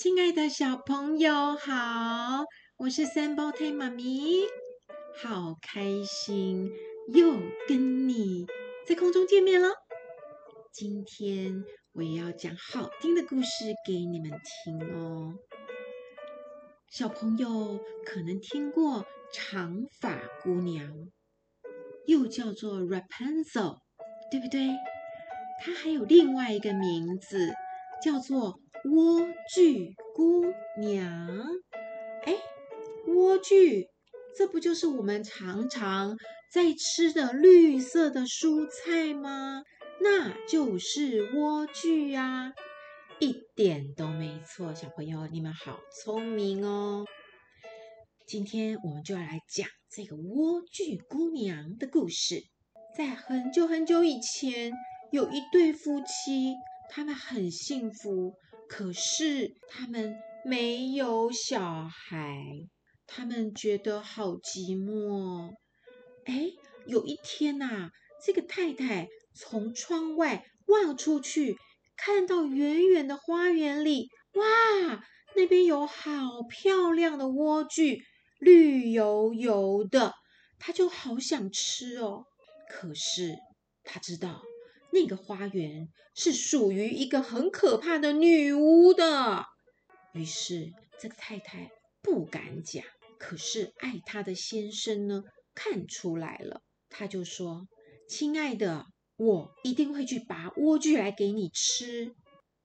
亲爱的小朋友好，我是三胞胎妈咪，好开心又跟你在空中见面了。今天我也要讲好听的故事给你们听哦。小朋友可能听过长发姑娘，又叫做 Rapunzel，对不对？她还有另外一个名字，叫做莴苣姑娘。哎，莴苣，这不就是我们常常在吃的绿色的蔬菜吗？那就是莴苣呀，一点都没错。小朋友，你们好聪明哦！今天我们就要来讲这个莴苣姑娘的故事。在很久很久以前，有一对夫妻，他们很幸福，可是他们没有小孩，他们觉得好寂寞。哎，有一天呐，这个太太从窗外望出去，看到远远的花园里，哇，那边有好漂亮的莴苣，绿油油的，她就好想吃哦。可是她知道。那个花园是属于一个很可怕的女巫的，于是这个太太不敢讲。可是爱她的先生呢，看出来了，他就说：“亲爱的，我一定会去拔莴苣来给你吃。”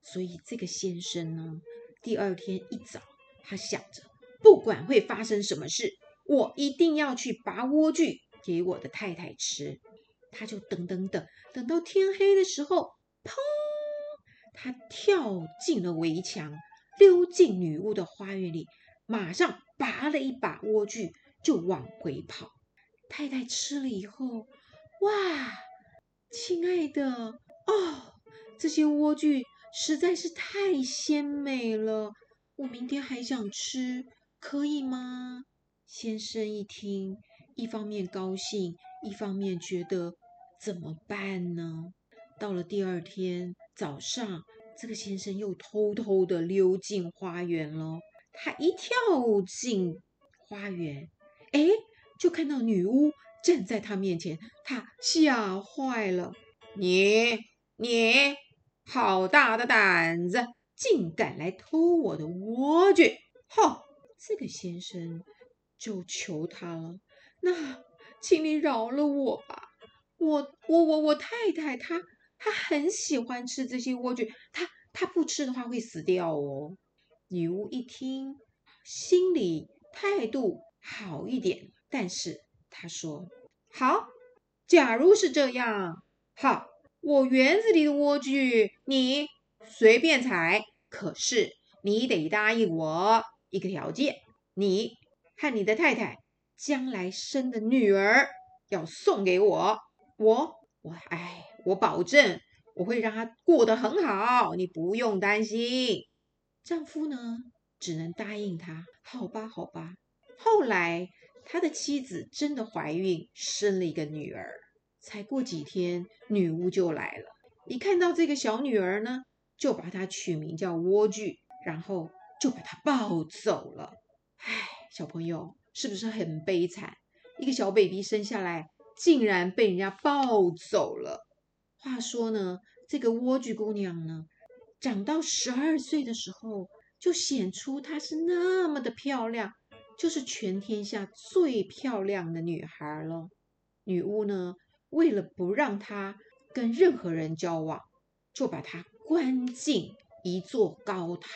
所以这个先生呢，第二天一早，他想着，不管会发生什么事，我一定要去拔莴苣给我的太太吃。他就等等等，等到天黑的时候，砰！他跳进了围墙，溜进女巫的花园里，马上拔了一把莴苣，就往回跑。太太吃了以后，哇，亲爱的哦，这些莴苣实在是太鲜美了，我明天还想吃，可以吗？先生一听，一方面高兴，一方面觉得。怎么办呢？到了第二天早上，这个先生又偷偷的溜进花园了。他一跳进花园，哎，就看到女巫站在他面前，他吓坏了。你你好大的胆子，竟敢来偷我的莴苣！哈，这个先生就求他了，那请你饶了我吧。我我我我太太她她很喜欢吃这些莴苣，她她不吃的话会死掉哦。女巫一听，心里态度好一点，但是她说：“好，假如是这样，好，我园子里的莴苣你随便采，可是你得答应我一个条件，你和你的太太将来生的女儿要送给我。”我我哎，我保证我会让她过得很好，你不用担心。丈夫呢，只能答应他，好吧，好吧。后来他的妻子真的怀孕，生了一个女儿。才过几天，女巫就来了，一看到这个小女儿呢，就把她取名叫莴苣，然后就把她抱走了。哎，小朋友是不是很悲惨？一个小 baby 生下来。竟然被人家抱走了。话说呢，这个莴苣姑娘呢，长到十二岁的时候，就显出她是那么的漂亮，就是全天下最漂亮的女孩了。女巫呢，为了不让她跟任何人交往，就把她关进一座高塔，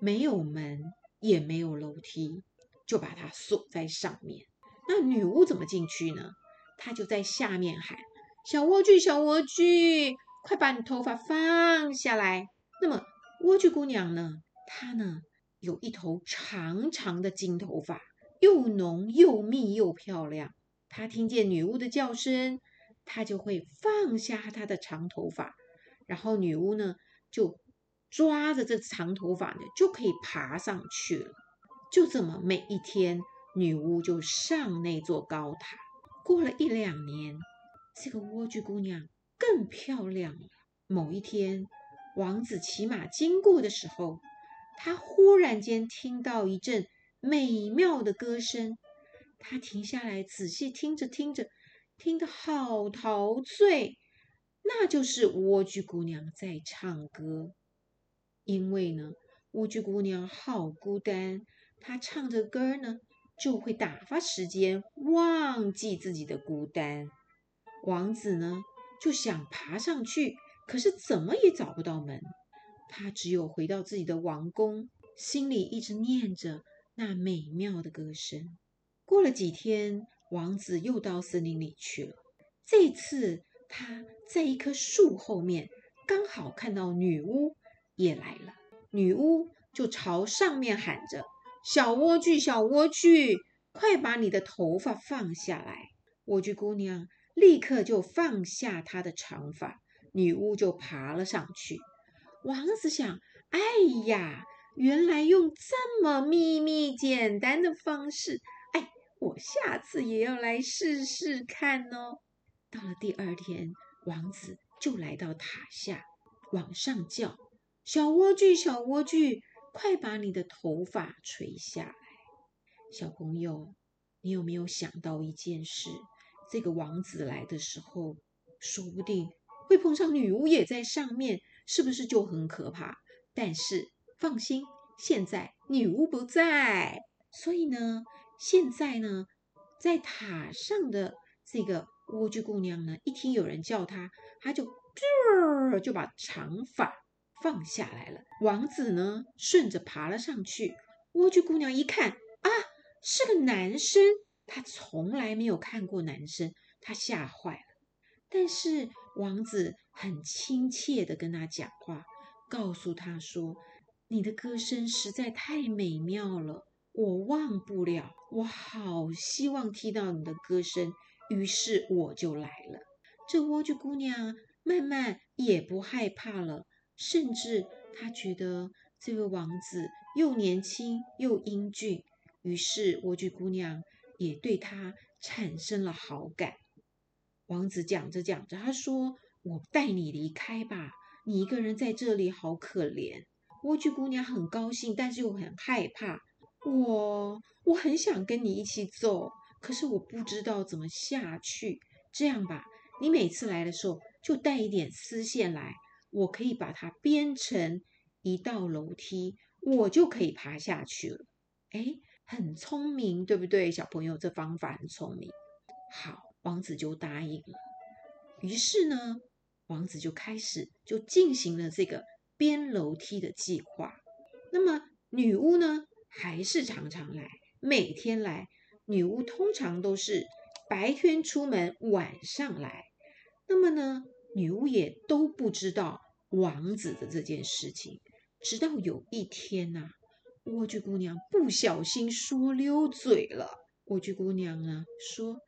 没有门，也没有楼梯，就把她锁在上面。那女巫怎么进去呢？他就在下面喊：“小莴苣，小莴苣，快把你头发放下来。”那么莴苣姑娘呢？她呢，有一头长长的金头发，又浓又密又漂亮。她听见女巫的叫声，她就会放下她的长头发，然后女巫呢，就抓着这长头发呢，就可以爬上去了。就这么，每一天，女巫就上那座高塔。过了一两年，这个莴苣姑娘更漂亮了。某一天，王子骑马经过的时候，他忽然间听到一阵美妙的歌声，他停下来仔细听着听着，听得好陶醉。那就是莴苣姑娘在唱歌。因为呢，莴苣姑娘好孤单，她唱着歌呢，就会打发时间，忘记自己的孤单。王子呢，就想爬上去，可是怎么也找不到门。他只有回到自己的王宫，心里一直念着那美妙的歌声。过了几天，王子又到森林里去了。这次他在一棵树后面，刚好看到女巫也来了。女巫就朝上面喊着：“小莴苣，小莴苣，快把你的头发放下来！”莴苣姑娘立刻就放下她的长发，女巫就爬了上去。王子想：“哎呀，原来用这么秘密简单的方式，哎，我下次也要来试试看哦。”到了第二天，王子就来到塔下，往上叫：“小莴苣，小莴苣，快把你的头发垂下来！”小朋友，你有没有想到一件事？这个王子来的时候，说不定会碰上女巫也在上面。是不是就很可怕？但是放心，现在女巫不在，所以呢，现在呢，在塔上的这个莴苣姑娘呢，一听有人叫她，她就就 就把长发放下来了。王子呢，顺着爬了上去。莴苣姑娘一看啊，是个男生，她从来没有看过男生，她吓坏了。但是王子很亲切地跟他讲话，告诉他说：“你的歌声实在太美妙了，我忘不了，我好希望听到你的歌声，于是我就来了。”这莴苣姑娘慢慢也不害怕了，甚至他觉得这位王子又年轻又英俊，于是莴苣姑娘也对他产生了好感。王子讲着讲着，他说：“我带你离开吧，你一个人在这里好可怜。”莴苣姑娘很高兴，但是又很害怕。我我很想跟你一起走，可是我不知道怎么下去。这样吧，你每次来的时候就带一点丝线来，我可以把它编成一道楼梯，我就可以爬下去了。哎，很聪明，对不对，小朋友？这方法很聪明。好。王子就答应了。于是呢，王子就开始就进行了这个编楼梯的计划。那么女巫呢，还是常常来，每天来。女巫通常都是白天出门，晚上来。那么呢，女巫也都不知道王子的这件事情。直到有一天呐、莴苣姑娘不小心说溜嘴了。莴苣姑娘呢说。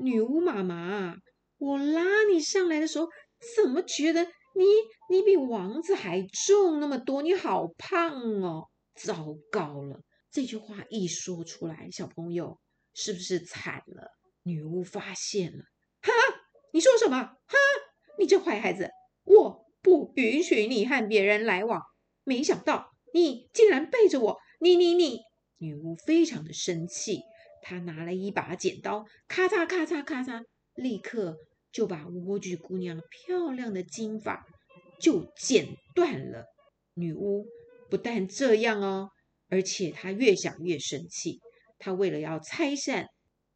女巫妈妈，我拉你上来的时候，怎么觉得你你比王子还重那么多？你好胖哦！糟糕了，这句话一说出来，小朋友是不是惨了？女巫发现了，哈，你说什么？哈，你这坏孩子，我不允许你和别人来往。没想到你竟然背着我，你你你！女巫非常的生气。她拿了一把剪刀，咔嚓咔嚓咔嚓，立刻就把莴苣姑娘漂亮的金发就剪断了。女巫不但这样哦，而且她越想越生气。她为了要拆散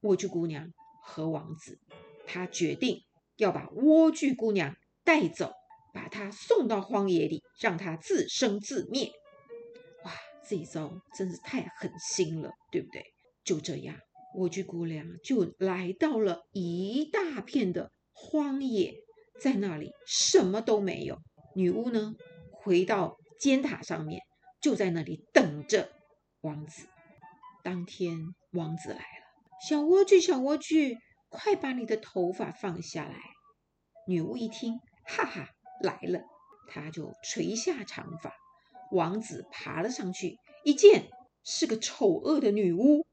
莴苣姑娘和王子，她决定要把莴苣姑娘带走，把他送到荒野里，让他自生自灭。哇，这一招真是太狠心了，对不对？就这样，莴苣姑娘就来到了一大片的荒野，在那里什么都没有。女巫呢，回到尖塔上面，就在那里等着王子。当天，王子来了，小莴苣，小莴苣，快把你的头发放下来。女巫一听，哈哈，来了，她就垂下长发。王子爬了上去，一见是个丑恶的女巫。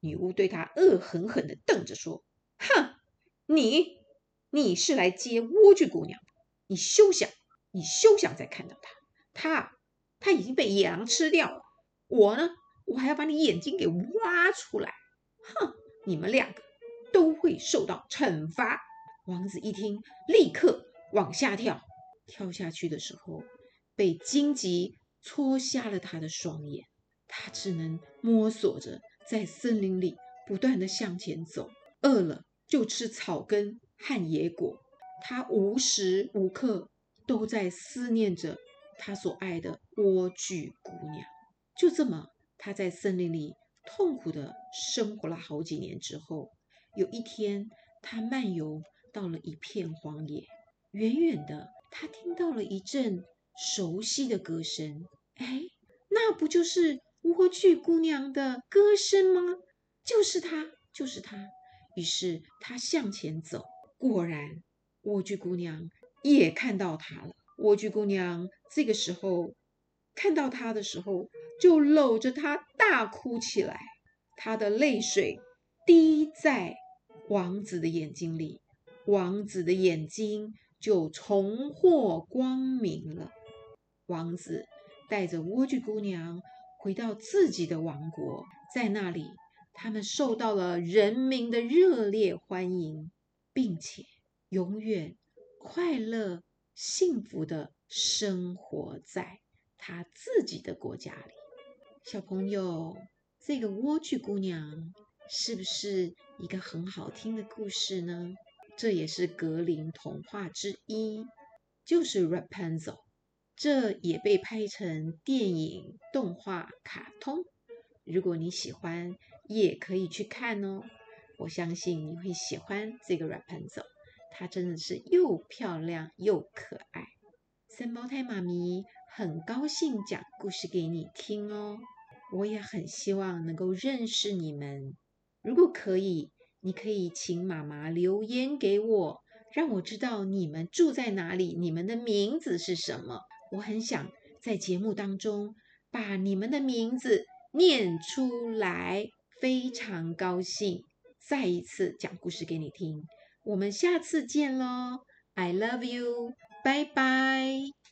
女巫对他恶狠狠地瞪着说：“哼，你，你是来接莴苣姑娘的，你休想，你休想再看到她，她，她已经被野狼吃掉了。我呢，我还要把你眼睛给挖出来。哼，你们两个都会受到惩罚。王子一听，立刻往下跳。跳下去的时候，被荆棘戳瞎了他的双眼。他只能摸索着在森林里不断地向前走。饿了就吃草根和野果。他无时无刻都在思念着他所爱的莴苣姑娘。就这么，他在森林里痛苦地生活了好几年之后，有一天，他漫游到了一片荒野，远远的，他听到了一阵熟悉的歌声。哎，那不就是莴苣姑娘的歌声吗？就是她，就是她。于是他向前走，果然，莴苣姑娘也看到他了。莴苣姑娘这个时候看到他的时候，就搂着他大哭起来，她的泪水滴在王子的眼睛里，王子的眼睛就重获光明了。王子带着莴苣姑娘回到自己的王国，在那里，他们受到了人民的热烈欢迎，并且永远快乐幸福的生活在他自己的国家里。小朋友，这个莴苣姑娘是不是一个很好听的故事呢？这也是格林童话之一，就是 Rapunzel，这也被拍成电影、动画、卡通。如果你喜欢，也可以去看哦。我相信你会喜欢这个 Rapunzel，它真的是又漂亮又可爱。三胞胎妈咪很高兴讲故事给你听哦。我也很希望能够认识你们。如果可以，你可以请妈妈留言给我，让我知道你们住在哪里，你们的名字是什么。我很想在节目当中把你们的名字。念出来，非常高兴，再一次讲故事给你听。我们下次见喽，I love you，拜拜。